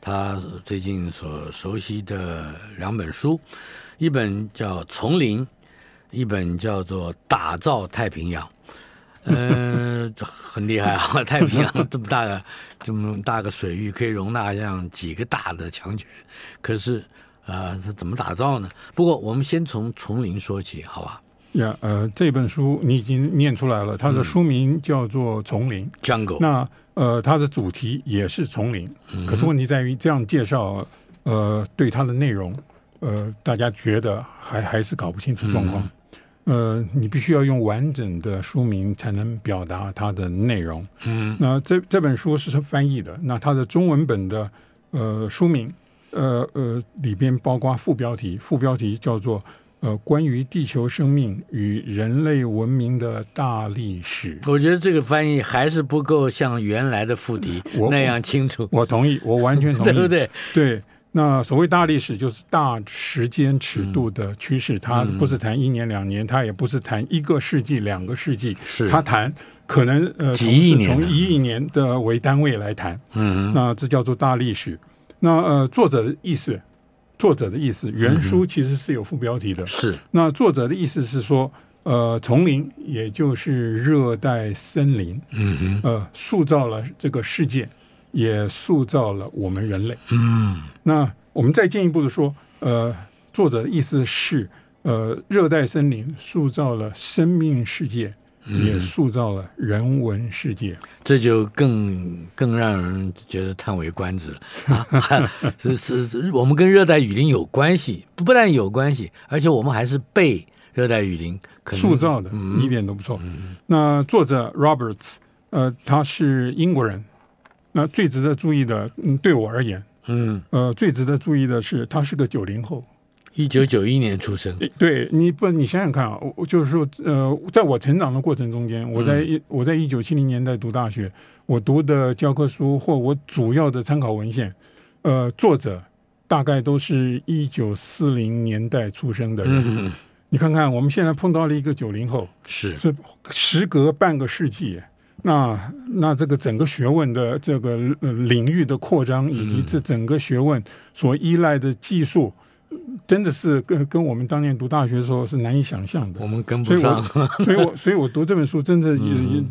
他最近所熟悉的两本书，一本叫《丛林》，一本叫做《打造太平洋》。嗯，这很厉害啊！太平洋这么大个这么大个水域，可以容纳像几个大的强权，可是。啊，这、呃、怎么打造呢？不过我们先从丛林说起，好吧？呀，呃，这本书你已经念出来了，它的书名叫做《丛林》，Jungle。那呃，它的主题也是丛林，嗯、可是问题在于这样介绍，呃，对它的内容，呃，大家觉得还还是搞不清楚状况。嗯、呃，你必须要用完整的书名才能表达它的内容。嗯，那这这本书是翻译的，那它的中文本的呃书名。呃呃，里边包括副标题，副标题叫做“呃，关于地球生命与人类文明的大历史”。我觉得这个翻译还是不够像原来的副题那样清楚。我，同意，我完全同意，对不对？对。那所谓大历史，就是大时间尺度的趋势，嗯、它不是谈一年两年，它也不是谈一个世纪两个世纪，是它谈可能呃，几亿年，从一亿年的为单位来谈。嗯，那这叫做大历史。那呃，作者的意思，作者的意思，原书其实是有副标题的。是。那作者的意思是说，呃，丛林，也就是热带森林，嗯哼，呃，塑造了这个世界，也塑造了我们人类。嗯。那我们再进一步的说，呃，作者的意思是，呃，热带森林塑造了生命世界。也塑造了人文世界，嗯、这就更更让人觉得叹为观止了啊！是是，我们跟热带雨林有关系，不不但有关系，而且我们还是被热带雨林塑造的，嗯、一点都不错。嗯、那作者 Roberts，呃，他是英国人。那最值得注意的，嗯，对我而言，嗯，呃，最值得注意的是，他是个九零后。一九九一年出生，对，你不，你想想看啊，我就是说，呃，在我成长的过程中间，我在一我在一九七零年代读大学，我读的教科书或我主要的参考文献，呃，作者大概都是一九四零年代出生的人。嗯、你看看，我们现在碰到了一个九零后，是是时隔半个世纪，那那这个整个学问的这个领域的扩张，以及这整个学问所依赖的技术。真的是跟跟我们当年读大学的时候是难以想象的。我们跟不上，所以我 所以我，所以我读这本书，真的也也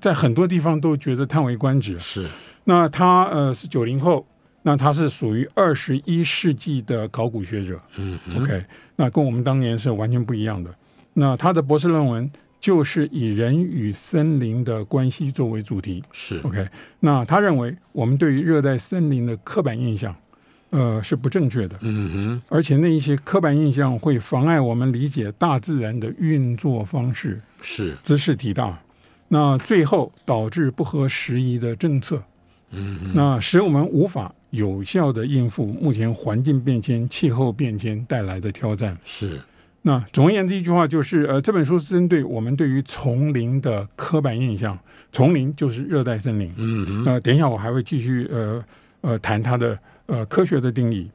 在很多地方都觉得叹为观止。是，那他呃是九零后，那他是属于二十一世纪的考古学者。嗯，OK，那跟我们当年是完全不一样的。那他的博士论文就是以人与森林的关系作为主题。是 OK，那他认为我们对于热带森林的刻板印象。呃，是不正确的。嗯哼，而且那一些刻板印象会妨碍我们理解大自然的运作方式，是兹事体大，那最后导致不合时宜的政策。嗯哼，那使我们无法有效的应付目前环境变迁、气候变迁带来的挑战。是，那总而言之一句话就是，呃，这本书是针对我们对于丛林的刻板印象。丛林就是热带森林。嗯哼，呃，等一下我还会继续呃呃谈它的。呃，科学的定义。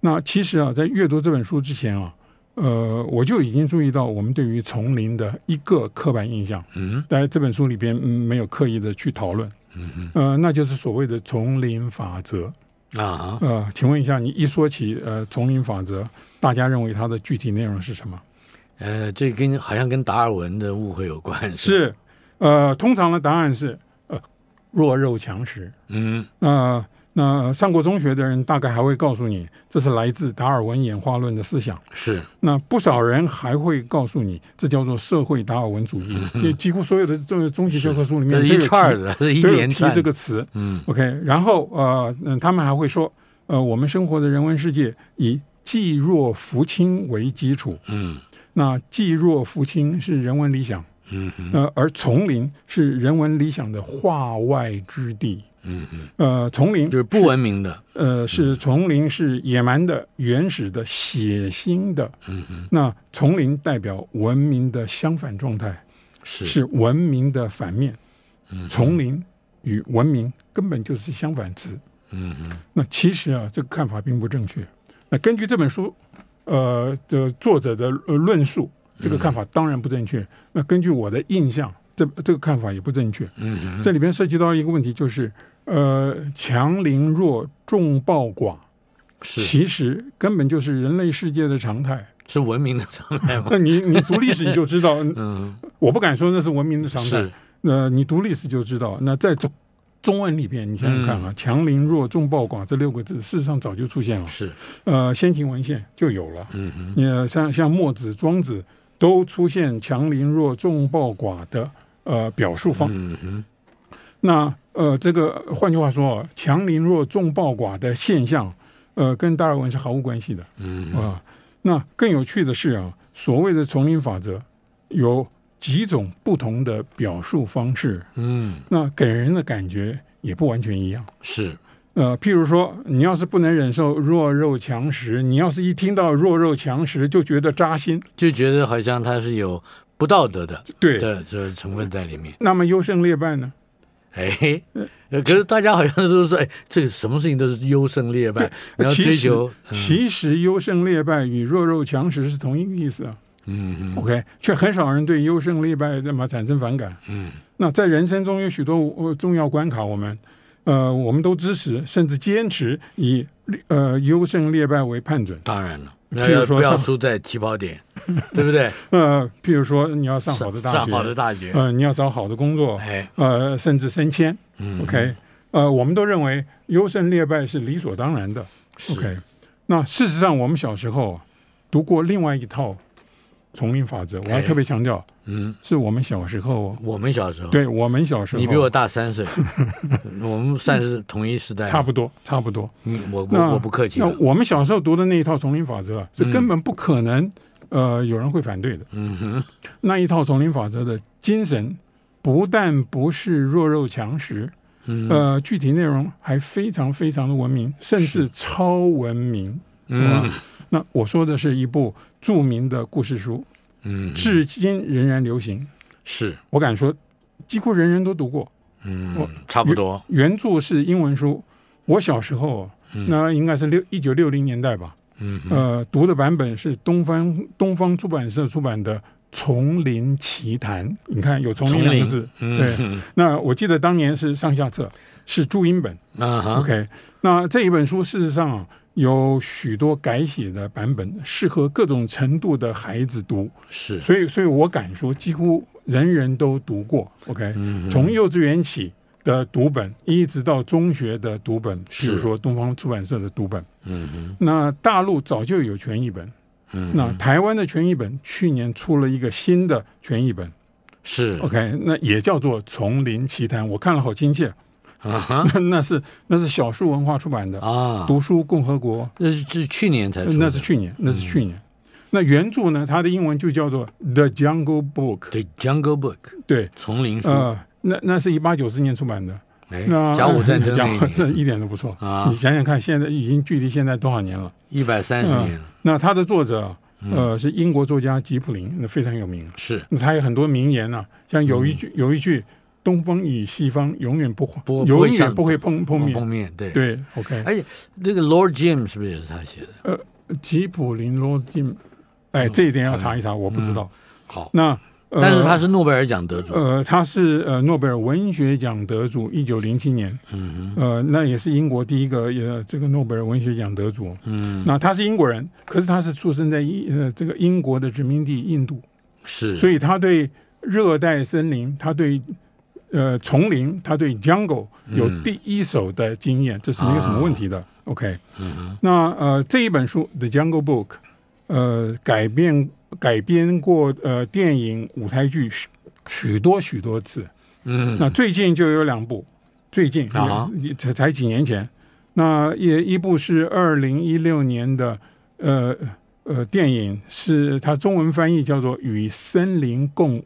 那其实啊，在阅读这本书之前啊，呃，我就已经注意到我们对于丛林的一个刻板印象。嗯，在这本书里边，嗯，没有刻意的去讨论。嗯哼呃，那就是所谓的丛林法则啊。呃，请问一下，你一说起呃丛林法则，大家认为它的具体内容是什么？呃，这跟好像跟达尔文的误会有关。是，是，呃，通常的答案是呃弱肉强食。嗯，呃。那上过中学的人大概还会告诉你，这是来自达尔文演化论的思想。是。那不少人还会告诉你，这叫做社会达尔文主义。几、嗯、几乎所有的这个中学教科书里面都有串的，是一连串提这个词。嗯。OK，然后呃，嗯，他们还会说，呃，我们生活的人文世界以济弱扶倾为基础。嗯。那济弱扶倾是人文理想。嗯哼。呃，而丛林是人文理想的化外之地。嗯嗯，呃，丛林就是不文明的，呃，是丛林是野蛮的、原始的、血腥的。嗯嗯，那丛林代表文明的相反状态，是是文明的反面。嗯，丛林与文明根本就是相反词。嗯嗯，那其实啊，这个看法并不正确。那根据这本书，呃的作者的呃论述，这个看法当然不正确。那根据我的印象，这这个看法也不正确。嗯嗯，这里边涉及到一个问题，就是呃强凌弱、众暴寡，是其实根本就是人类世界的常态。是文明的常态吗？那 你你读历史你就知道，嗯，我不敢说那是文明的常态是。那、呃、你读历史就知道，那在中中文里边，你想想看啊，“强凌弱，众暴寡”这六个字，事实上早就出现了。是，呃，先秦文献就有了。嗯嗯，你像像墨子、庄子都出现“强凌弱，众暴寡”的呃表述方。嗯嗯，那呃，这个换句话说，“强凌弱，众暴寡”的现象，呃，跟达尔文是毫无关系的。嗯啊、呃，那更有趣的是啊，所谓的丛林法则有几种不同的表述方式，嗯，那给人的感觉也不完全一样。是，呃，譬如说，你要是不能忍受弱肉强食，你要是一听到弱肉强食就觉得扎心，就觉得好像它是有不道德的，对的这成分在里面。那么优胜劣败呢？哎，可是大家好像都是说，哎，这个什么事情都是优胜劣败，然后追求。其实，嗯、其实优胜劣败与弱肉强食是同一个意思啊。嗯嗯，OK，却很少人对优胜劣败那么产生反感。嗯，那在人生中有许多重要关卡，我们呃，我们都支持甚至坚持以呃优胜劣败为判准。当然了，譬如说不要输在起跑点，对不对？呃，譬如说你要上好的大学，上好的大学，呃，你要找好的工作，哎，呃，甚至升迁。嗯，OK，呃，我们都认为优胜劣败是理所当然的。OK，那事实上我们小时候读过另外一套。丛林法则，我还特别强调，嗯，是我们小时候，我们小时候，对我们小时候，你比我大三岁，我们算是同一时代，差不多，差不多。嗯，我我我不客气。那我们小时候读的那一套丛林法则是根本不可能，呃，有人会反对的。嗯哼，那一套丛林法则的精神，不但不是弱肉强食，呃，具体内容还非常非常的文明，甚至超文明。嗯。那我说的是一部著名的故事书，嗯，至今仍然流行。是我敢说，几乎人人都读过。嗯，我差不多。原著是英文书，我小时候，那应该是六一九六零年代吧。嗯，呃，读的版本是东方东方出版社出版的《丛林奇谈》。你看，有“丛林”两个字。对。那我记得当年是上下册，是注音本。啊 OK，那这一本书事实上。有许多改写的版本，适合各种程度的孩子读。是，所以，所以我敢说，几乎人人都读过。OK，嗯，从幼稚园起的读本，一直到中学的读本，比如说东方出版社的读本。嗯哼，那大陆早就有全译本。嗯，那台湾的全译本去年出了一个新的全译本。是，OK，那也叫做《丛林奇谈》，我看了好亲切。啊哈，那那是那是小树文化出版的啊，读书共和国，那是是去年才出，那是去年，那是去年。嗯、那原著呢，它的英文就叫做《The Jungle Book》，《The Jungle Book》，对，丛林书。呃，那那是一八九四年出版的，哎，那甲午战争 那这一点都不错啊。你想想看，现在已经距离现在多少年了？一百三十年了、呃。那它的作者呃是英国作家吉普林，那非常有名。是，那他有很多名言呢、啊，像有一句、嗯、有一句。东方与西方永远不会，永远不会碰碰面。碰面，对对，OK。而且那个 Lord Jim 是不是也是他写的？呃，吉普林 Lord Jim，哎，这一点要查一查，我不知道。好，那但是他是诺贝尔奖得主。呃，他是呃诺贝尔文学奖得主，一九零七年。嗯哼。呃，那也是英国第一个呃这个诺贝尔文学奖得主。嗯。那他是英国人，可是他是出生在英呃这个英国的殖民地印度。是。所以他对热带森林，他对。呃，丛林，他对 jungle 有第一手的经验，嗯、这是没有什么问题的。啊、OK，嗯，那呃这一本书《The Jungle Book》，呃改编改编过呃电影、舞台剧许许多许多次。嗯，那最近就有两部，最近啊才才几年前，那也一部是二零一六年的呃呃电影，是它中文翻译叫做《与森林共舞》。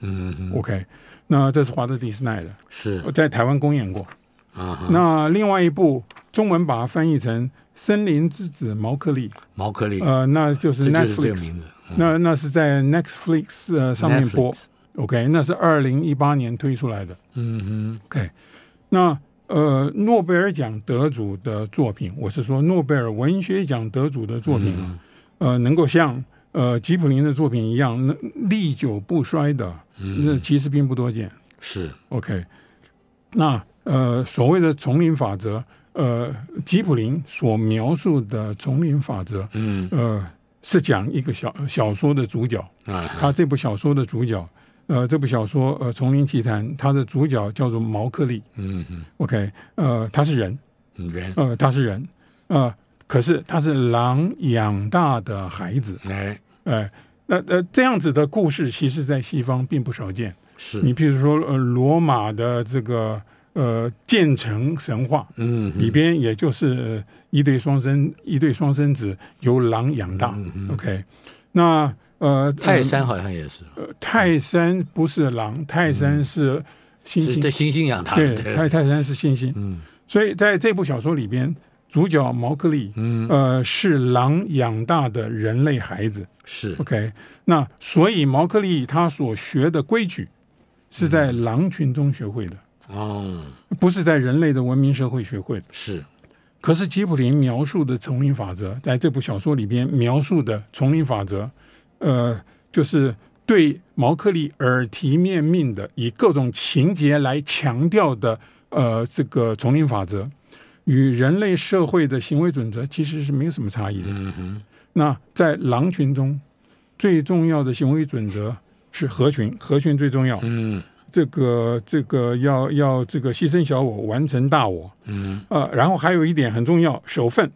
嗯，OK。那这是华特迪士尼的，是。在台湾公演过啊，那另外一部中文把它翻译成《森林之子毛克利》，毛克利，呃，那就是 Netflix，那那是在 Netflix 呃上面播 Netflix，OK，那是二零一八年推出来的。嗯哼，OK，那呃，诺贝尔奖得主的作品，我是说诺贝尔文学奖得主的作品，嗯、呃，能够像呃吉普林的作品一样，那历久不衰的，嗯、那其实并不多见。是 OK，那呃，所谓的丛林法则，呃，吉普林所描述的丛林法则，嗯呃，是讲一个小小说的主角，啊，他这部小说的主角。呃，这部小说呃，《丛林奇谭》，它的主角叫做毛克利。嗯嗯，OK，呃，他是人，人，呃，他是人，呃，可是他是狼养大的孩子。哎，哎，那呃，这样子的故事，其实在西方并不少见。是你譬如说，呃，罗马的这个呃建成神话，嗯，里边也就是一对双生，一对双生子由狼养大。嗯、OK，那。呃，泰山好像也是。呃，泰山不是狼，泰山是猩猩。对，猩猩养大。对，泰泰山是猩猩。嗯，所以在这部小说里边，主角毛克利，嗯，呃，是狼养大的人类孩子。是。OK，那所以毛克利他所学的规矩是在狼群中学会的。哦，不是在人类的文明社会学会的。是。可是吉普林描述的丛林法则，在这部小说里边描述的丛林法则。呃，就是对毛克利耳提面命的，以各种情节来强调的，呃，这个丛林法则，与人类社会的行为准则其实是没有什么差异的。嗯哼。那在狼群中，最重要的行为准则是合群，合群最重要。嗯。这个这个要要这个牺牲小我，完成大我。嗯。呃，然后还有一点很重要，守份。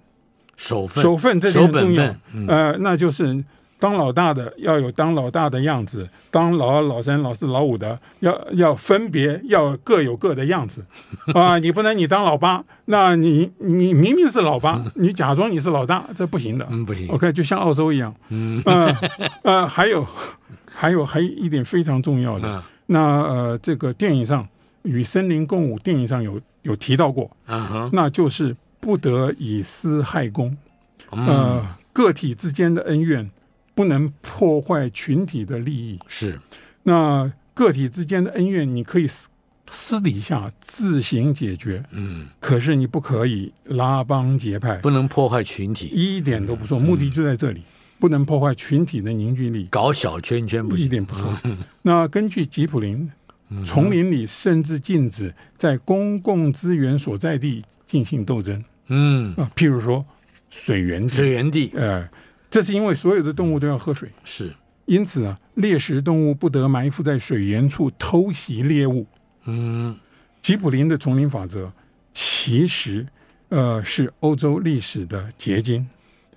守份。守份这点很重要。嗯、呃，那就是。当老大的要有当老大的样子，当老二、老三、老四、老五的要要分别要各有各的样子 啊！你不能你当老八，那你你明明是老八，你假装你是老大，这不行的。嗯，不行。OK，就像澳洲一样。嗯，呃呃，还有还有还有一点非常重要的，嗯、那呃，这个电影上与森林共舞，电影上有有提到过，嗯、那就是不得以私害公，嗯、呃，个体之间的恩怨。不能破坏群体的利益。是，那个体之间的恩怨，你可以私私底下自行解决。嗯，可是你不可以拉帮结派，不能破坏群体，一点都不错。嗯、目的就在这里，不能破坏群体的凝聚力，搞小圈圈不行，一点不错。嗯、那根据吉普林，丛林里甚至禁止在公共资源所在地进行斗争。嗯啊，譬如说水源地，水源地，呃。这是因为所有的动物都要喝水，是。因此啊，猎食动物不得埋伏在水源处偷袭猎物。嗯，吉普林的丛林法则其实呃是欧洲历史的结晶，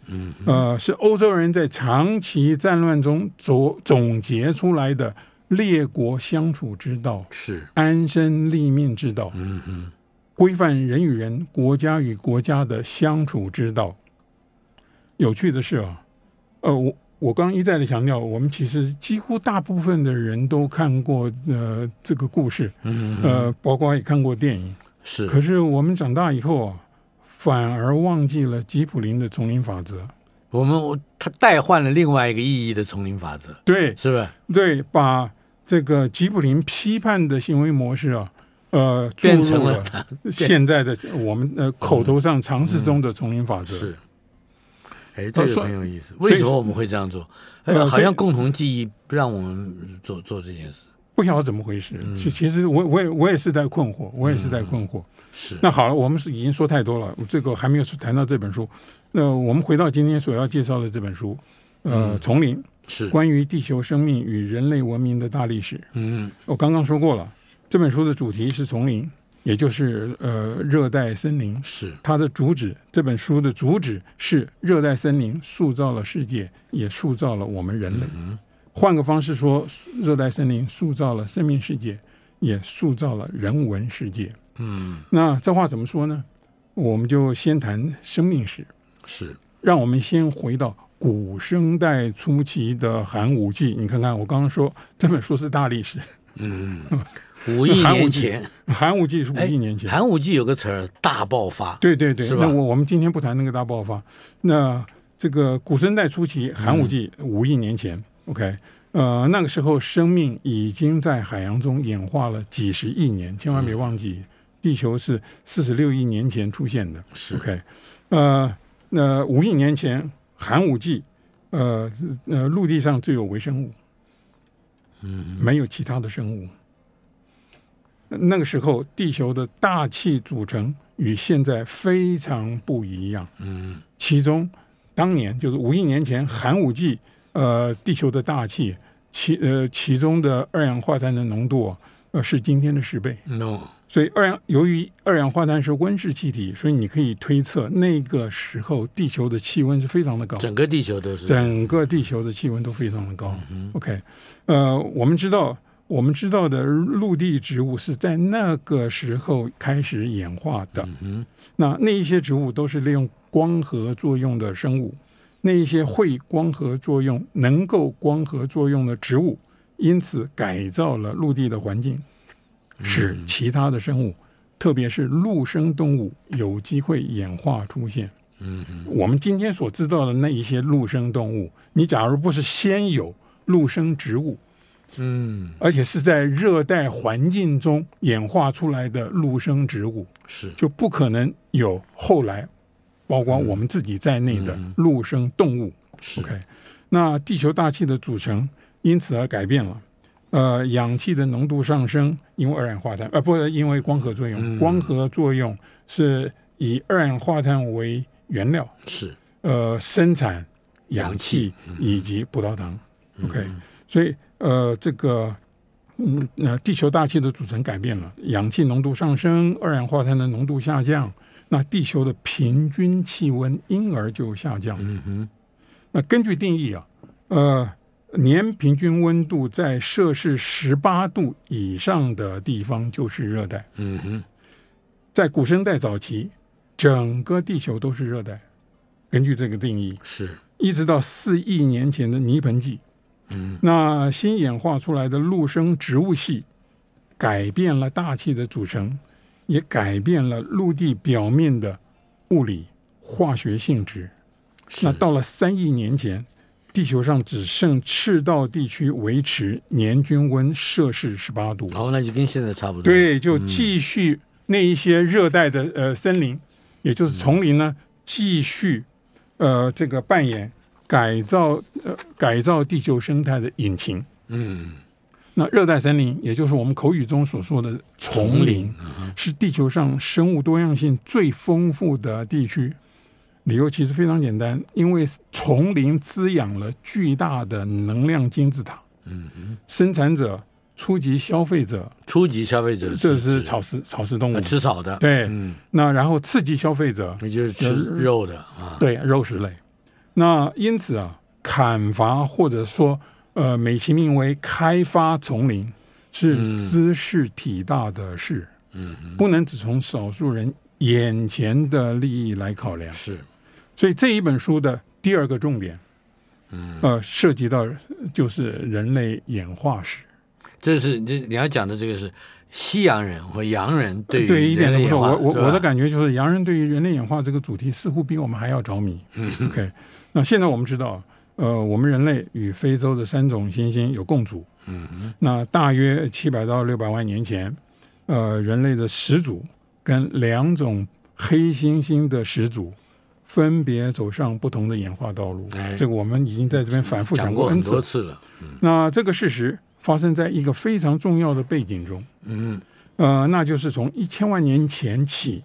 嗯，呃是欧洲人在长期战乱中总总结出来的列国相处之道，是。安身立命之道，嗯嗯，规范人与人、国家与国家的相处之道。有趣的是啊，呃，我我刚刚一再的强调，我们其实几乎大部分的人都看过呃这个故事，嗯，呃，包括也看过电影，是。可是我们长大以后啊，反而忘记了吉普林的丛林法则。我们他代换了另外一个意义的丛林法则，对，是不是？对，把这个吉普林批判的行为模式啊，呃，变成了现在的我们呃口头上常识中的丛林法则。嗯、是。哎，这个很有意思。为什么我们会这样做？呃好像共同记忆不让我们做做这件事。不晓得怎么回事。其其实我我也我也是在困惑，我也是在困惑。是。那好了，我们是已经说太多了，这个还没有谈到这本书。那我们回到今天所要介绍的这本书，呃，丛林是关于地球生命与人类文明的大历史。嗯，我刚刚说过了，这本书的主题是丛林。也就是呃，热带森林是它的主旨。这本书的主旨是热带森林塑造了世界，也塑造了我们人类。嗯、换个方式说，热带森林塑造了生命世界，也塑造了人文世界。嗯，那这话怎么说呢？我们就先谈生命史。是，让我们先回到古生代初期的寒武纪。你看看，我刚刚说这本书是大历史。嗯，五亿年前，寒武纪是五亿年前。寒武纪有个词儿，大爆发。对对对，那我我们今天不谈那个大爆发。那这个古生代初期，寒武纪五亿年前，嗯，OK，呃，那个时候生命已经在海洋中演化了几十亿年，千万别忘记，地球是四十六亿年前出现的。是 OK，呃，那五亿年前寒武纪，呃呃，陆地上只有微生物，嗯，没有其他的生物。那个时候，地球的大气组成与现在非常不一样。嗯，其中。当年就是五亿年前寒武纪，呃，地球的大气其呃其中的二氧化碳的浓度呃是今天的十倍。No，所以二氧由于二氧化碳是温室气体，所以你可以推测那个时候地球的气温是非常的高。整个地球都是。整个地球的气温都非常的高。嗯、OK，呃，我们知道我们知道的陆地植物是在那个时候开始演化的。嗯、那那一些植物都是利用。光合作用的生物，那一些会光合作用、能够光合作用的植物，因此改造了陆地的环境，使其他的生物，特别是陆生动物有机会演化出现。嗯，我们今天所知道的那一些陆生动物，你假如不是先有陆生植物，嗯，而且是在热带环境中演化出来的陆生植物，是。就不可能有后来。包括我们自己在内的陆生动物，嗯，OK，那地球大气的组成因此而改变了，呃，氧气的浓度上升，因为二氧化碳，呃，不是因为光合作用，嗯，光合作用是以二氧化碳为原料，是，呃，生产氧气以及葡萄糖，嗯，OK，所以呃，这个嗯，那地球大气的组成改变了，氧气浓度上升，二氧化碳的浓度下降。那地球的平均气温因而就下降。嗯哼。那根据定义啊，呃，年平均温度在摄氏十八度以上的地方就是热带。嗯哼。在古生代早期，整个地球都是热带。根据这个定义，是一直到四亿年前的泥盆纪。嗯。那新演化出来的陆生植物系改变了大气的组成。也改变了陆地表面的物理化学性质。那到了三亿年前，地球上只剩赤道地区维持年均温摄氏十八度。哦，那就跟现在差不多。对，就继续那一些热带的呃森林，也就是丛林呢，继续呃这个扮演改造呃改造地球生态的引擎。嗯。那热带森林，也就是我们口语中所说的丛林，是地球上生物多样性最丰富的地区。理由其实非常简单，因为丛林滋养了巨大的能量金字塔。嗯嗯，生产者、初级消费者、初级消费者，这是草食草食动物，吃草的。对，嗯，那然后次级消费者，那就是吃肉的啊。对，肉食类。那因此啊，砍伐或者说。呃，美其名为开发丛林，是兹事体大的事，嗯，不能只从少数人眼前的利益来考量。是，所以这一本书的第二个重点，嗯，呃，涉及到就是人类演化史。这是你你要讲的这个是西洋人和洋人对于对一点都不错。我我我的感觉就是洋人对于人类演化这个主题似乎比我们还要着迷。嗯，OK，那现在我们知道。呃，我们人类与非洲的三种猩猩有共祖。嗯哼，那大约七百到六百万年前，呃，人类的始祖跟两种黑猩猩的始祖分别走上不同的演化道路。哎，这个我们已经在这边反复讲过，讲过很多次了。嗯，那这个事实发生在一个非常重要的背景中。嗯，呃，那就是从一千万年前起，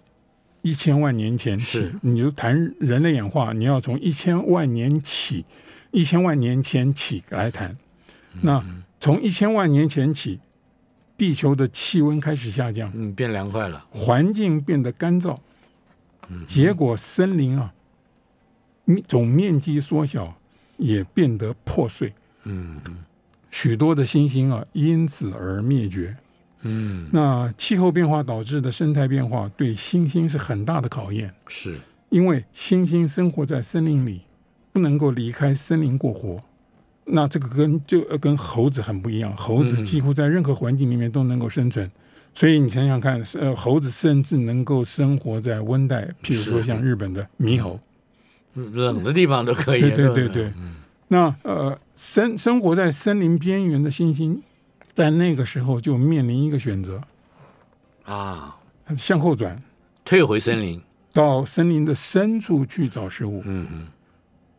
一千万年前起，你就谈人类演化，你要从一千万年起。一千万年前起来谈，那从一千万年前起，地球的气温开始下降，嗯，变凉快了，环境变得干燥，结果森林啊，总面积缩小，也变得破碎，嗯，许多的星星啊因此而灭绝，嗯，那气候变化导致的生态变化对猩猩是很大的考验，是因为猩猩生活在森林里。不能够离开森林过活，那这个跟就跟猴子很不一样，猴子几乎在任何环境里面都能够生存。嗯所以你想想看，呃，猴子甚至能够生活在温带，譬如说像日本的猕猴，冷的地方都可以。对对对对。那呃，生生活在森林边缘的猩猩，在那个时候就面临一个选择啊，向后转，退回森林，到森林的深处去找食物，嗯哼，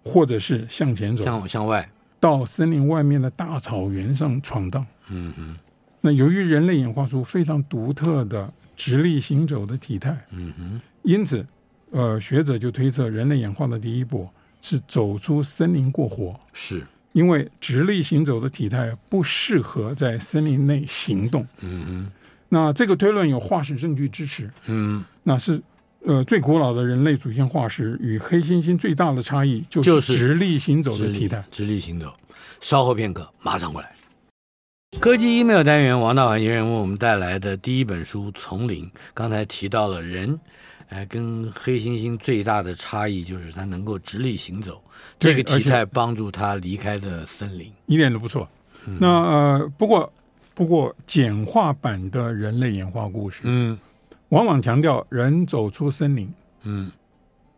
或者是向前走，向向外，到森林外面的大草原上闯荡，嗯哼。那由于人类演化出非常独特的直立行走的体态，嗯哼，因此，呃，学者就推测人类演化的第一步是走出森林过活，是因为直立行走的体态不适合在森林内行动。嗯哼，那这个推论有化石证据支持。嗯，那是呃最古老的人类祖先化石与黑猩猩最大的差异就是直立行走的体态。直立行走。稍后片刻，马上过来。科技 email 单元，王大环先生为我们带来的第一本书《丛林》。刚才提到了人，哎，跟黑猩猩最大的差异就是它能够直立行走，这个体态帮助它离开的森林，一点都不错。嗯、那呃，不过不过简化版的人类演化故事，嗯，往往强调人走出森林，嗯，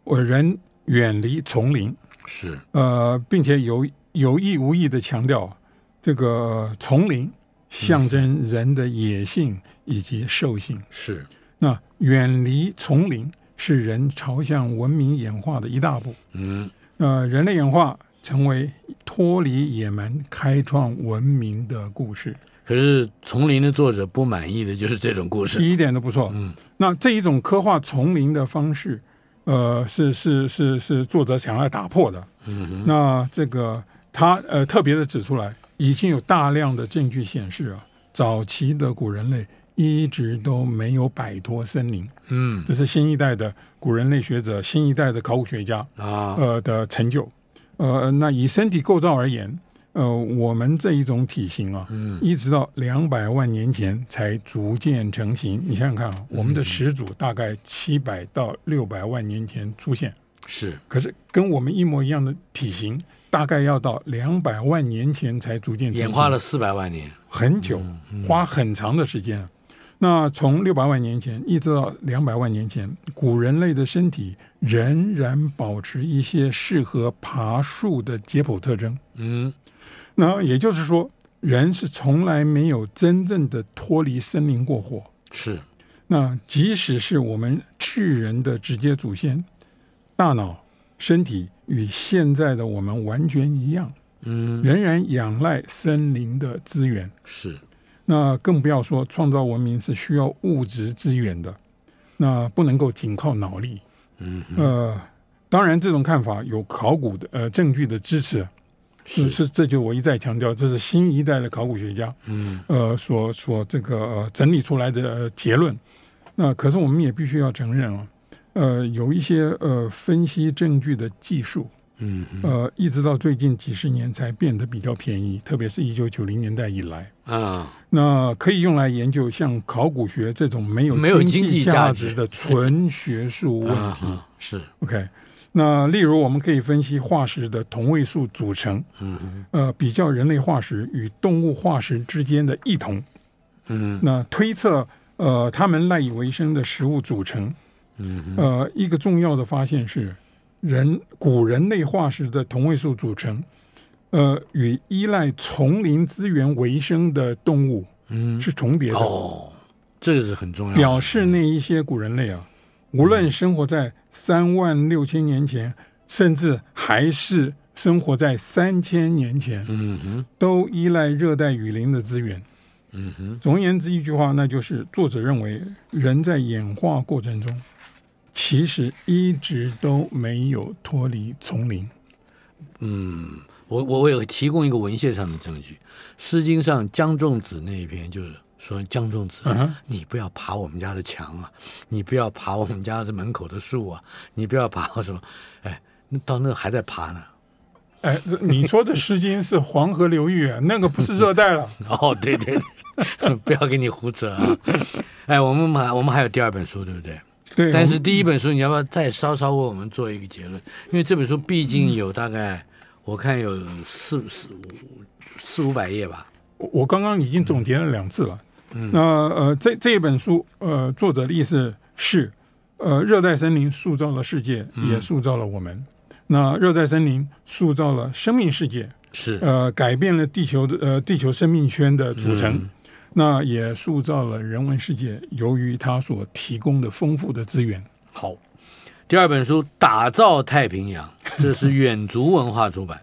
我人远离丛林，是呃，并且有有意无意的强调。这个丛林象征人的野性以及兽性，是那远离丛林是人朝向文明演化的一大步。嗯，那，人类演化成为脱离野蛮、开创文明的故事。可是丛林的作者不满意的就是这种故事，一点都不错。嗯，那这一种刻画丛林的方式，呃，是是是是作者想要打破的。嗯，那这个他呃特别的指出来。已经有大量的证据显示啊，早期的古人类一直都没有摆脱森林。嗯，这是新一代的古人类学者、新一代的考古学家啊，呃的成就。呃，那以身体构造而言，呃，我们这一种体型啊，嗯，一直到两百万年前才逐渐成型。你想想看啊，我们的始祖大概七百到六百万年前出现，是，可是跟我们一模一样的体型。大概要到两百万年前才逐渐演化了四百万年，很久，花很长的时间。那从六百万年前一直到两百万年前，古人类的身体仍然保持一些适合爬树的解剖特征。嗯，那也就是说，人是从来没有真正的脱离森林过活。是，那即使是我们智人的直接祖先，大脑。身体与现在的我们完全一样，嗯，仍然仰赖森林的资源。是，那更不要说创造文明是需要物质资源的，那不能够仅靠脑力。嗯，呃，当然这种看法有考古的呃证据的支持，是是，这就我一再强调，这是新一代的考古学家，嗯，呃，所所这个、呃、整理出来的结论。那可是我们也必须要承认啊。呃，有一些呃分析证据的技术，嗯，呃，一直到最近几十年才变得比较便宜，特别是一九九零年代以来。啊，那可以用来研究像考古学这种没有没有经济价值。的纯学术问题。啊、是。OK，那例如我们可以分析化石的同位素组成，嗯，呃，比较人类化石与动物化石之间的异同，嗯，那推测呃他们赖以为生的食物组成。嗯，呃，一个重要的发现是，人古人类化石的同位素组成，呃，与依赖丛林资源为生的动物，嗯，是重叠的。哦，这个是很重要的。表示那一些古人类啊，无论生活在三万六千年前，甚至还是生活在三千年前，嗯哼，都依赖热带雨林的资源。嗯哼，总而言之，一句话，那就是作者认为，人在演化过程中。其实一直都没有脱离丛林。嗯，我我我有提供一个文献上的证据，《诗经》上江仲子那一篇就是说，江仲子，嗯、你不要爬我们家的墙啊，你不要爬我们家的门口的树啊，你不要爬什么？哎，那到那还在爬呢。哎，你说的《诗经》是黄河流域，啊那个不是热带了。哦，对对对，不要给你胡扯啊！哎，我们还我们还有第二本书，对不对？对，但是第一本书你要不要再稍稍为我们做一个结论？因为这本书毕竟有大概，我看有四四五四五百页吧。我我刚刚已经总结了两次了。嗯，那呃，这这一本书，呃，作者的意思是，呃，热带森林塑造了世界，也塑造了我们。嗯、那热带森林塑造了生命世界，是呃，改变了地球的呃地球生命圈的组成。嗯、那也塑造了人文世界，由于它所提供的丰富的资源。好，第二本书《打造太平洋》，这是远足文化出版。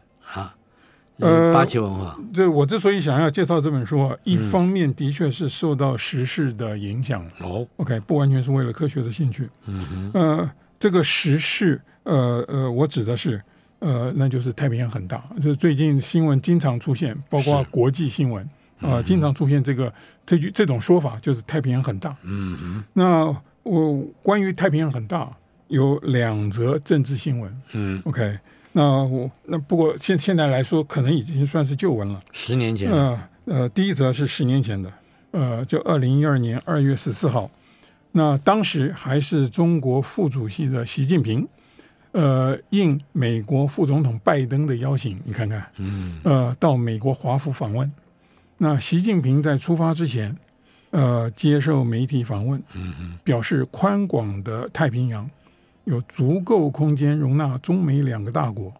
呃，八旗文化。这我之所以想要介绍这本书啊，一方面的确是受到时事的影响。哦，OK，不完全是为了科学的兴趣。嗯哼。呃，这个时事，呃呃，我指的是，呃，那就是太平洋很大。就最近新闻经常出现，包括国际新闻啊，经常出现这个这句这种说法，就是太平洋很大。嗯哼。那我关于太平洋很大，有两则政治新闻。嗯，OK。那我那不过现现在来说，可能已经算是旧闻了。十年前，呃呃，第一则是十年前的，呃，就二零一二年二月十四号，那当时还是中国副主席的习近平，呃，应美国副总统拜登的邀请，你看看，嗯，呃，到美国华府访问。那习近平在出发之前，呃，接受媒体访问，嗯嗯，表示宽广的太平洋。有足够空间容纳中美两个大国，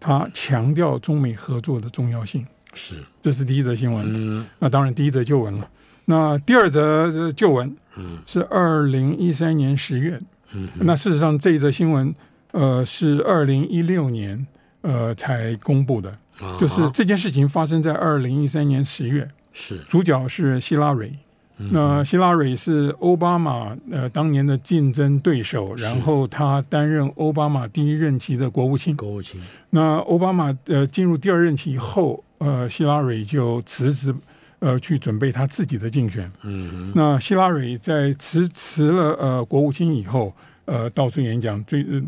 他强调中美合作的重要性。是，这是第一则新闻。嗯，那当然第一则旧闻了。那第二则旧闻，嗯，是二零一三年十月。嗯，那事实上这一则新闻，呃，是二零一六年呃才公布的。啊，就是这件事情发生在二零一三年十月。是，主角是希拉蕊。那希拉蕊是奥巴马呃当年的竞争对手，然后他担任奥巴马第一任期的国务卿。国务卿。那奥巴马呃进入第二任期以后，呃希拉蕊就辞职，呃去准备他自己的竞选。嗯哼。那希拉蕊在辞辞了呃国务卿以后，呃到处演讲，最呃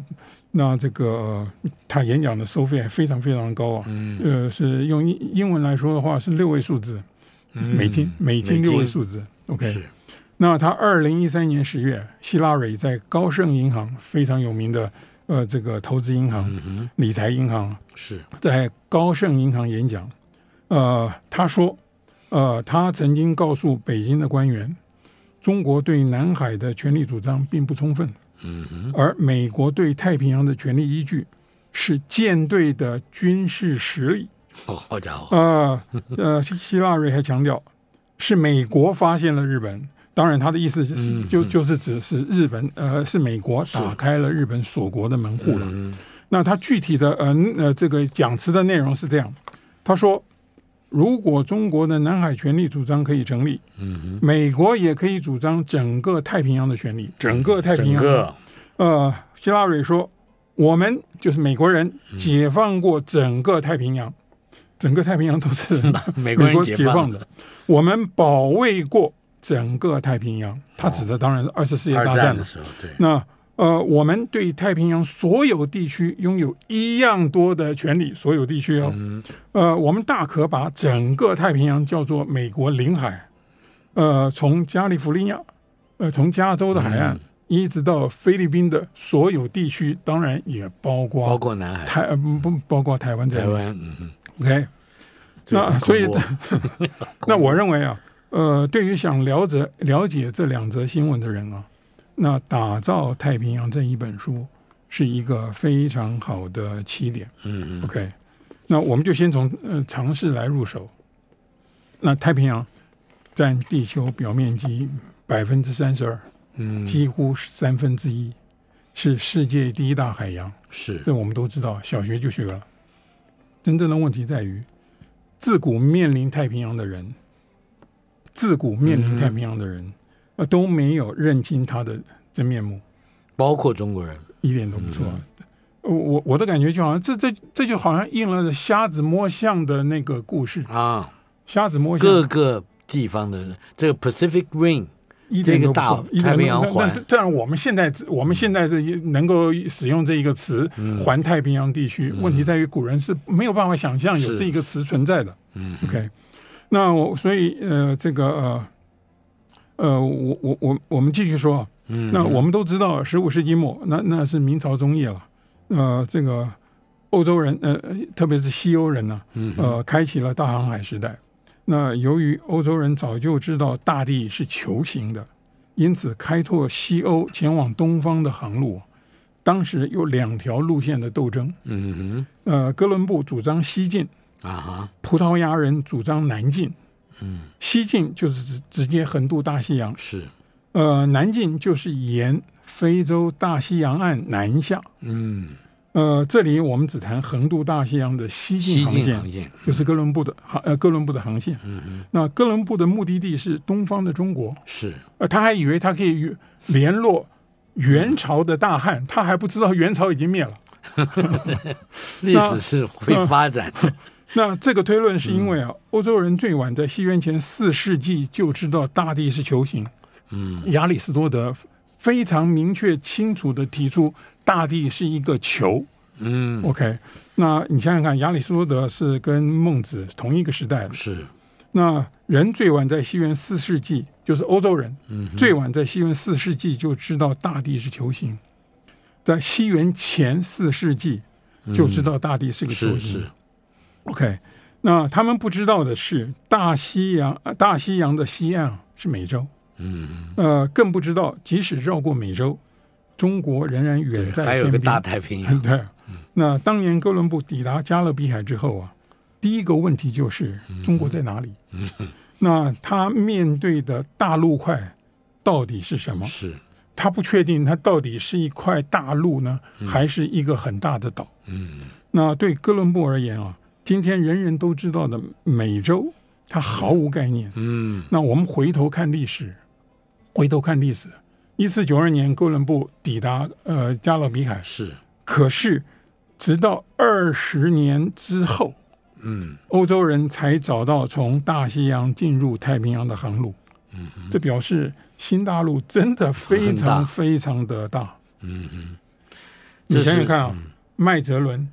那这个、呃、他演讲的收费还非常非常高啊。嗯。呃是用英英文来说的话是六位数字，美金美金六位数字。OK，是那他二零一三年十月，希拉蕊在高盛银行非常有名的呃这个投资银行、嗯、理财银行是在高盛银行演讲。呃，他说，呃，他曾经告诉北京的官员，中国对南海的权力主张并不充分。嗯，而美国对太平洋的权力依据是舰队的军事实力。哦，好家伙！呃呃，希拉瑞还强调。是美国发现了日本，当然他的意思是，嗯、就就是指是日本，呃，是美国打开了日本锁国的门户了。嗯、那他具体的，呃呃，这个讲词的内容是这样，他说，如果中国的南海权利主张可以成立，美国也可以主张整个太平洋的权利，整个太平洋。呃，希拉蕊说，我们就是美国人解放过整个太平洋。整个太平洋都是 美国解放的，我们保卫过整个太平洋。他指的当然是二次世界大战的时候。对，那呃，我们对太平洋所有地区拥有一样多的权利，所有地区哦，呃，我们大可把整个太平洋叫做美国领海。呃，从加利福尼亚，呃，从加州的海岸一直到菲律宾的所有地区，当然也包括包括南海，台不包括台湾在内。台湾，嗯 OK，那所以，那我认为啊，呃，对于想了解了解这两则新闻的人啊，那打造太平洋这一本书是一个非常好的起点。嗯嗯，OK，那我们就先从呃尝试来入手。那太平洋占地球表面积百分之三十二，嗯，几乎是三分之一，是世界第一大海洋。是，这我们都知道，小学就学了。真正的问题在于，自古面临太平洋的人，自古面临太平洋的人，哼，都没有认清他的真面目，包括中国人，一点都不错。嗯、我我的感觉就好像这这这就好像应了瞎子摸象的那个故事啊，瞎子摸象，各个地方的这个 Pacific Ring。一点都不错，太平洋环。当然，我们现在我们现在这能够使用这一个词“环太平洋地区”，问题在于古人是没有办法想象有这一个词存在的。嗯，OK。那我所以呃，这个呃呃，我我我我们继续说。嗯，那我们都知道，十五世纪末，那那是明朝中叶了。呃，这个欧洲人，呃，特别是西欧人呢、啊，呃，开启了大航海时代。那由于欧洲人早就知道大地是球形的，因此开拓西欧前往东方的航路，当时有两条路线的斗争。嗯哼，呃，哥伦布主张西进，啊哈，葡萄牙人主张南进。嗯，西进就是直直接横渡大西洋，是。呃，南进就是沿非洲大西洋岸南下。嗯。呃，这里我们只谈横渡大西洋的西进航线，航线就是哥伦布的航呃哥伦布的航线。嗯嗯。那哥伦布的目的地是东方的中国。是。呃，他还以为他可以联络元朝的大汉，嗯、他还不知道元朝已经灭了。历史是会发展的。那这个推论是因为啊，欧洲人最晚在西元前四世纪就知道大地是球形。嗯。亚里士多德非常明确清楚的提出。大地是一个球，嗯，OK，那你想想看，亚里士多德是跟孟子同一个时代的，是。那人最晚在西元四世纪，就是欧洲人，嗯，最晚在西元四世纪就知道大地是球形，在西元前四世纪就知道大地是个球形，嗯、是，是，OK。那他们不知道的是，大西洋，大西洋的西岸是美洲，嗯，呃，更不知道，即使绕过美洲。中国仍然远在天边，还有个大太平洋。对，那当年哥伦布抵达加勒比海之后啊，第一个问题就是中国在哪里？嗯嗯、那他面对的大陆块到底是什么？是，他不确定，它到底是一块大陆呢，还是一个很大的岛？嗯，那对哥伦布而言啊，今天人人都知道的美洲，它毫无概念。嗯，那我们回头看历史，回头看历史。一四九二年，哥伦布抵达呃加勒比海，是。可是，直到二十年之后，嗯，欧洲人才找到从大西洋进入太平洋的航路。嗯，这表示新大陆真的非常非常的大。嗯嗯，你想想看啊，麦哲伦，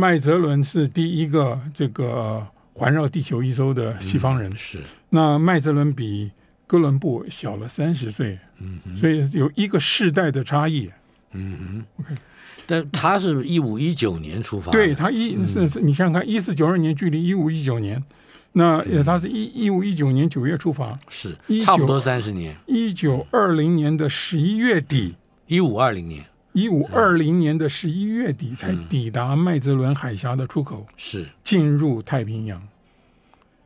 麦哲伦是第一个这个环绕地球一周的西方人。是。那麦哲伦比哥伦布小了三十岁，嗯，所以有一个世代的差异，嗯哼，OK，但他是一五一九年出发，对他一是是，你想想看，一四九二年距离一五一九年，那他是一一五一九年九月出发，是差不多三十年，一九二零年的十一月底，一五二零年，一五二零年的十一月底才抵达麦哲伦海峡的出口，是。进入太平洋，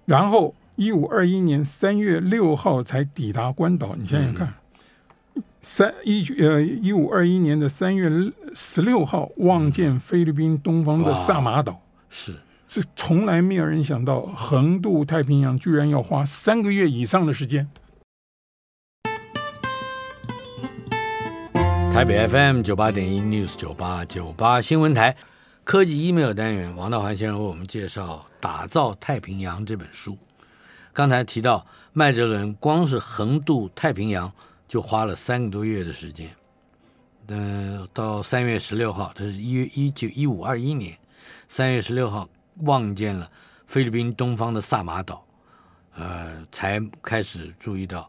然后。一五二一年三月六号才抵达关岛，你想想看，三一呃一五二一年的三月十六号望见菲律宾东方的萨马岛，是。是从来没有人想到横渡太平洋居然要花三个月以上的时间。台北 FM 九八点一 News 九八九八新闻台科技 email 单元，王道环先生为我们介绍《打造太平洋》这本书。刚才提到麦哲伦光是横渡太平洋就花了三个多月的时间，嗯，到三月十六号，这是一一九一五二一年三月十六号望见了菲律宾东方的萨马岛，呃，才开始注意到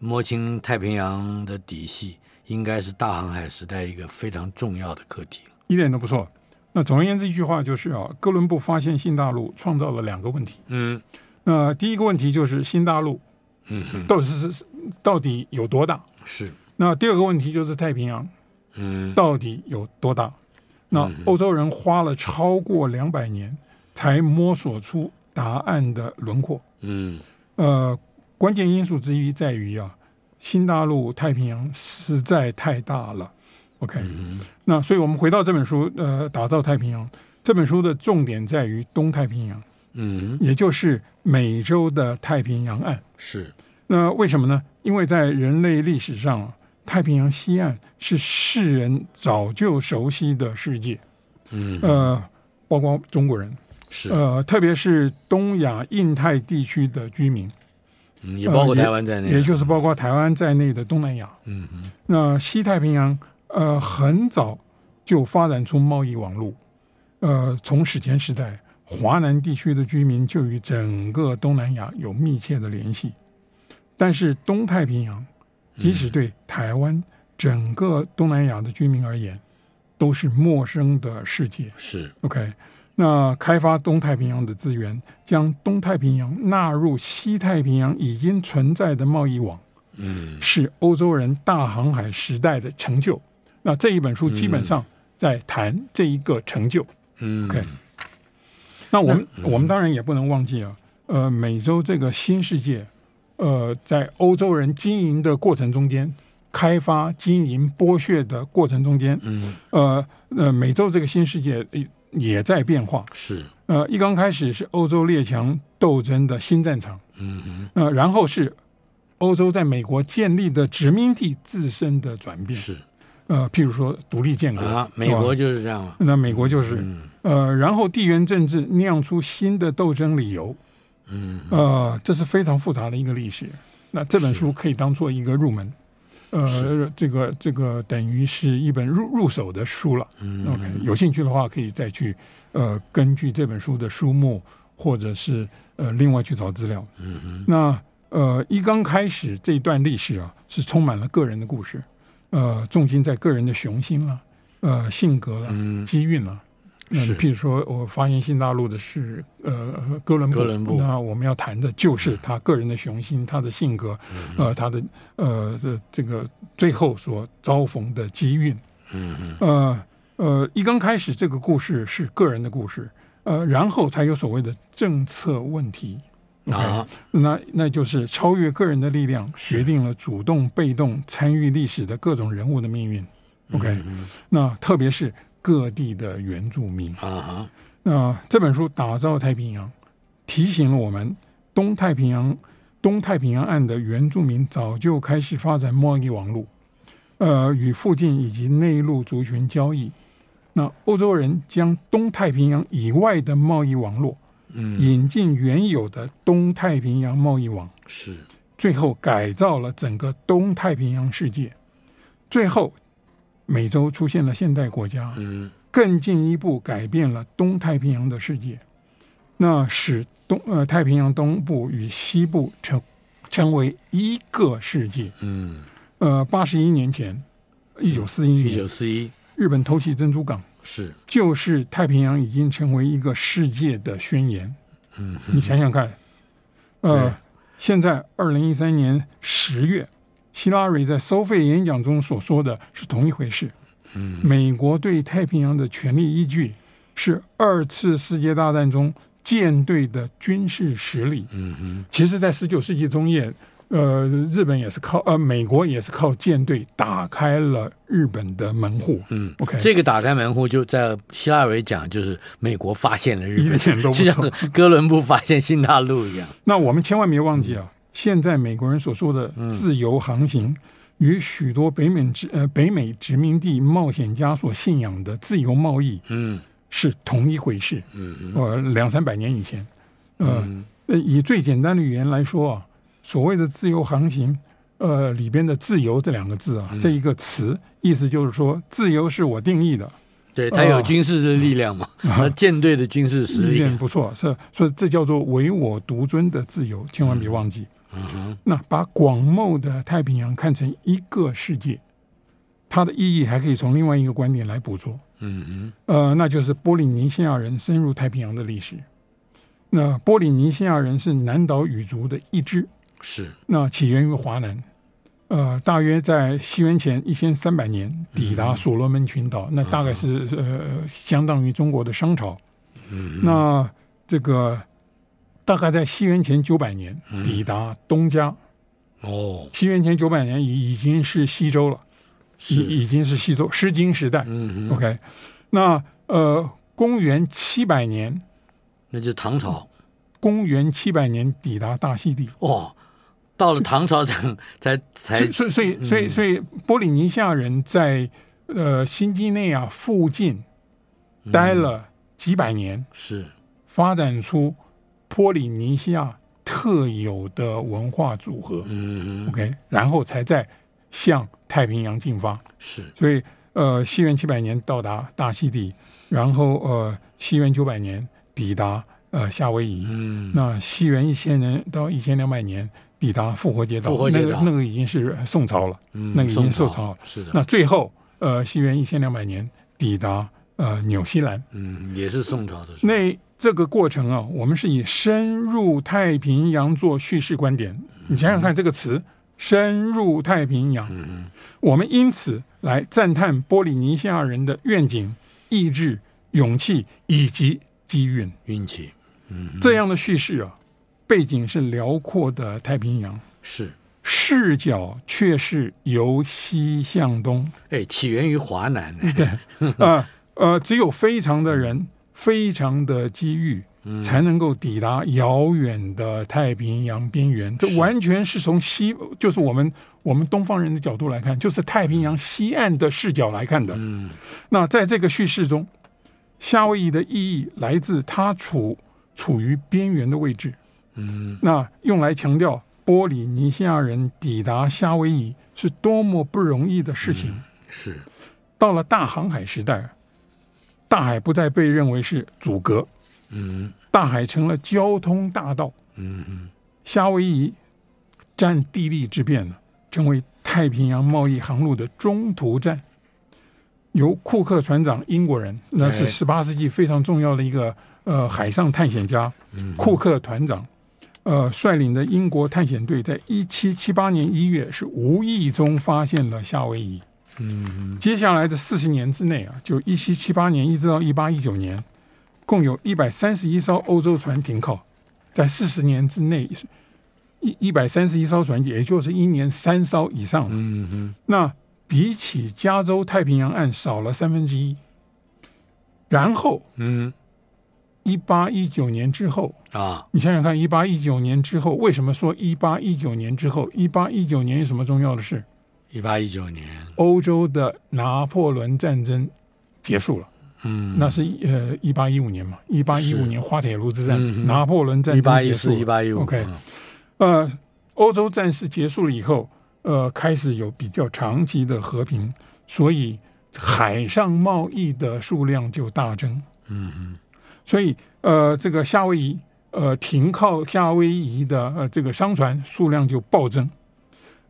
摸清太平洋的底细，应该是大航海时代一个非常重要的课题。一点都不错。那总而言之，一句话就是啊，哥伦布发现新大陆，创造了两个问题。嗯。那、呃、第一个问题就是新大陆，嗯，到底是到底有多大？是。那第二个问题就是太平洋，嗯，到底有多大？那欧洲人花了超过两百年才摸索出答案的轮廓。嗯，呃，关键因素之一在于啊，新大陆太平洋实在太大了。OK，嗯，那所以我们回到这本书，呃，打造太平洋这本书的重点在于东太平洋。嗯，也就是美洲的太平洋岸是。那为什么呢？因为在人类历史上，太平洋西岸是世人早就熟悉的世界。嗯，呃，包括中国人是。呃，特别是东亚、印太地区的居民，嗯，也包括台湾在内，呃，也，也就是包括台湾在内的东南亚。嗯嗯。那西太平洋，呃，很早就发展出贸易网络。呃，从史前时代。华南地区的居民就与整个东南亚有密切的联系，但是东太平洋，即使对台湾整个东南亚的居民而言，都是陌生的世界。是 OK，那开发东太平洋的资源，将东太平洋纳入西太平洋已经存在的贸易网，嗯，是欧洲人大航海时代的成就。那这一本书基本上在谈这一个成就。嗯，OK。那我们我们当然也不能忘记啊，呃，美洲这个新世界，呃，在欧洲人经营的过程中间。开发、经营、剥削的过程中间，嗯，呃，呃，美洲这个新世界也在变化。是，呃，一刚开始是欧洲列强斗争的新战场，嗯嗯，呃，然后是欧洲在美国建立的殖民地自身的转变。是，呃，譬如说独立建国，啊，美国就是这样。那美国就是，嗯、呃，然后地缘政治酿出新的斗争理由，嗯，呃，这是非常复杂的一个历史。那这本书可以当做一个入门。呃，这个这个等于是一本入入手的书了。嗯，OK，有兴趣的话可以再去呃根据这本书的书目，或者是呃另外去找资料。嗯嗯。那呃一刚开始这一段历史啊，是充满了个人的故事，呃，重心在个人的雄心了，呃，性格了，机运了。那譬如说，我发现新大陆的是呃哥伦布，哥伦布，那我们要谈的就是他个人的雄心，他的性格，呃，他的呃的这个最后所遭逢的机运，嗯嗯，呃呃，一刚开始这个故事是个人的故事，呃，然后才有所谓的政策问题，OK，那那就是超越个人的力量，决定了主动被动参与历史的各种人物的命运，OK，那特别是。各地的原住民啊，那这本书打造太平洋，提醒了我们，东太平洋东太平洋岸的原住民早就开始发展贸易网络，呃，与附近以及内陆族群交易。那欧洲人将东太平洋以外的贸易网络，嗯，引进原有的东太平洋贸易网，是最后改造了整个东太平洋世界，最后。美洲出现了现代国家，嗯，更进一步改变了东太平洋的世界，那使东呃太平洋东部与西部成成为一个世界，嗯，呃，八十一年前，一九四一年，一九四一，日本偷袭珍珠港，是，就是太平洋已经成为一个世界的宣言，嗯，你想想看，呃，现在二零一三年十月。希拉蕊在收费演讲中所说的是同一回事。嗯，美国对太平洋的权力依据是二次世界大战中舰队的军事实力。嗯哼，其实，在十九世纪中叶，呃，日本也是靠呃，美国也是靠舰队打开了日本的门户。嗯，OK，这个打开门户就在希拉蕊讲，就是美国发现了日本，一点都不，像哥伦布发现新大陆一样。那我们千万别忘记啊。嗯现在美国人所说的自由航行，与许多北美殖呃北美殖民地冒险家所信仰的自由贸易，嗯，是同一回事。嗯呃，两三百年以前，呃，以最简单的语言来说啊，所谓的自由航行，呃，里边的“自由”这两个字啊，这一个词意思就是说，自由是我定义的。对，他有军事的力量嘛，呃，舰队的军事实力。不错，是，所以这叫做唯我独尊的自由，千万别忘记。嗯哼，那把广袤的太平洋看成一个世界，它的意义还可以从另外一个观点来捕捉。嗯哼，呃，那就是波利尼西亚人深入太平洋的历史。那波利尼西亚人是南岛语族的一支，是那起源于华南，呃，大约在西元前一千三百年抵达所罗门群岛，嗯、那大概是呃相当于中国的商朝。嗯，那这个。大概在西元前九百年抵达东家，哦，西元前九百年已已经是西周了，已已经是西周诗经时代。嗯 OK，那呃，公元七百年，那就是唐朝。公元七百年抵达大溪地。哦，到了唐朝才才才，所以所以所以所以波利尼西亚人在呃新几内亚附近待了几百年，是发展出。波利尼西亚特有的文化组合，嗯，OK，然后才在向太平洋进发，是，所以呃，西元七百年到达大溪地，然后呃，西元九百年抵达呃夏威夷，嗯，那西元一千年到一千两百年抵达复活节岛，复活节岛，那个那个已经是宋朝了，嗯，那个已经宋朝。了，是的，那最后呃，西元一千两百年。抵达呃纽西兰。嗯，也是宋朝的时候。那这个过程啊，我们是以深入太平洋做叙事观点。你想想看，这个词“深入太平洋”，嗯，我们因此来赞叹波利尼西亚人的愿景、意志、勇气以及机运、运气。嗯，这样的叙事啊，背景是辽阔的太平洋，是视角却是由西向东。哎，起源于华南。对，呃呃，只有非常的人、非常的机遇，才能够抵达遥远的太平洋边缘。这完全是从西，就是我们我们东方人的角度来看，就是太平洋西岸的视角来看的。嗯，那在这个叙事中，夏威夷的意义来自它处。处于边缘的位置，嗯，那用来强调波利尼西亚人抵达夏威夷是多么不容易的事情。嗯、是，到了大航海时代，大海不再被认为是阻隔，嗯，大海成了交通大道，嗯嗯，夏威夷占地利之便了，成为太平洋贸易航路的中途站。由库克船长，英国人，那是十八世纪非常重要的一个。呃，海上探险家库克团长，呃，率领的英国探险队，在一七七八年一月是无意中发现了夏威夷。嗯，接下来的四十年之内啊，就一七七八年一直到一八一九年，共有一百三十一艘欧洲船停靠。在四十年之内，一一百三十一艘船，也就是一年三艘以上。嗯哼，那比起加州太平洋岸少了三分之一。然后，嗯。一八一九年之后啊，你想想看，一八一九年之后，为什么说一八一九年之后？一八一九年有什么重要的事？一八一九年，欧洲的拿破仑战争结束了。嗯，那是呃一八一五年嘛，一八一五年滑铁卢之战，嗯、拿破仑战争结束。一八一四、一八一五。OK，呃，欧洲战事结束了以后，呃，开始有比较长期的和平，所以海上贸易的数量就大增。嗯嗯。所以，呃，这个夏威夷，呃，停靠夏威夷的呃这个商船数量就暴增，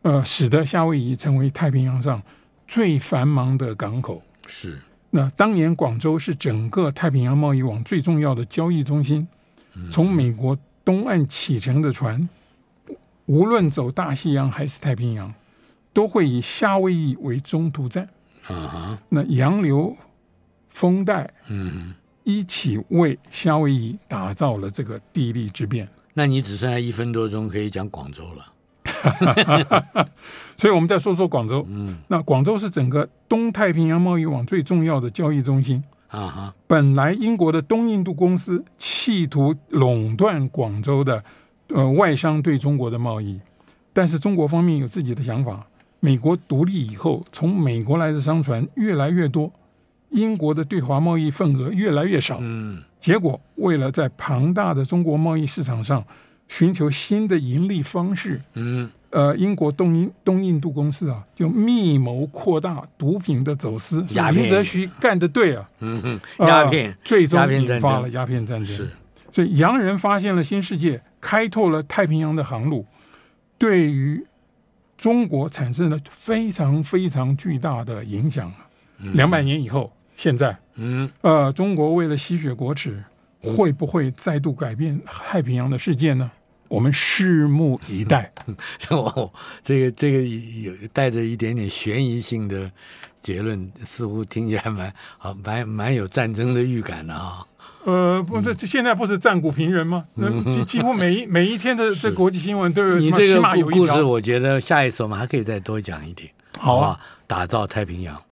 呃，使得夏威夷成为太平洋上最繁忙的港口。是。那当年广州是整个太平洋贸易网最重要的交易中心，从美国东岸启程的船，无论走大西洋还是太平洋，都会以夏威夷为中途站。嗯哼。那洋流、风带，嗯。一起为夏威夷打造了这个地利之便。那你只剩下一分多钟可以讲广州了，所以我们再说说广州。嗯，那广州是整个东太平洋贸易网最重要的交易中心。啊哈，本来英国的东印度公司企图垄断广州的呃外商对中国的贸易，但是中国方面有自己的想法。美国独立以后，从美国来的商船越来越多。英国的对华贸易份额越来越少，嗯，结果为了在庞大的中国贸易市场上寻求新的盈利方式，嗯，呃，英国东印东印度公司啊，就密谋扩大毒品的走私。林则徐干的对啊，嗯哼，鸦片、呃、最终引发了鸦片战争。是，所以洋人发现了新世界，开拓了太平洋的航路，对于中国产生了非常非常巨大的影响。两百年以后。现在，嗯，呃，中国为了吸血国耻，会不会再度改变太平洋的世界呢？我们拭目以待。哦，这个这个有带着一点点悬疑性的结论，似乎听起来蛮好，蛮蛮有战争的预感的啊。呃，不这，现在不是战鼓频仍吗？嗯，几几乎每一 每一天的这国际新闻都有。你这个故事，我觉得下一次我们还可以再多讲一点。好啊，打造太平洋。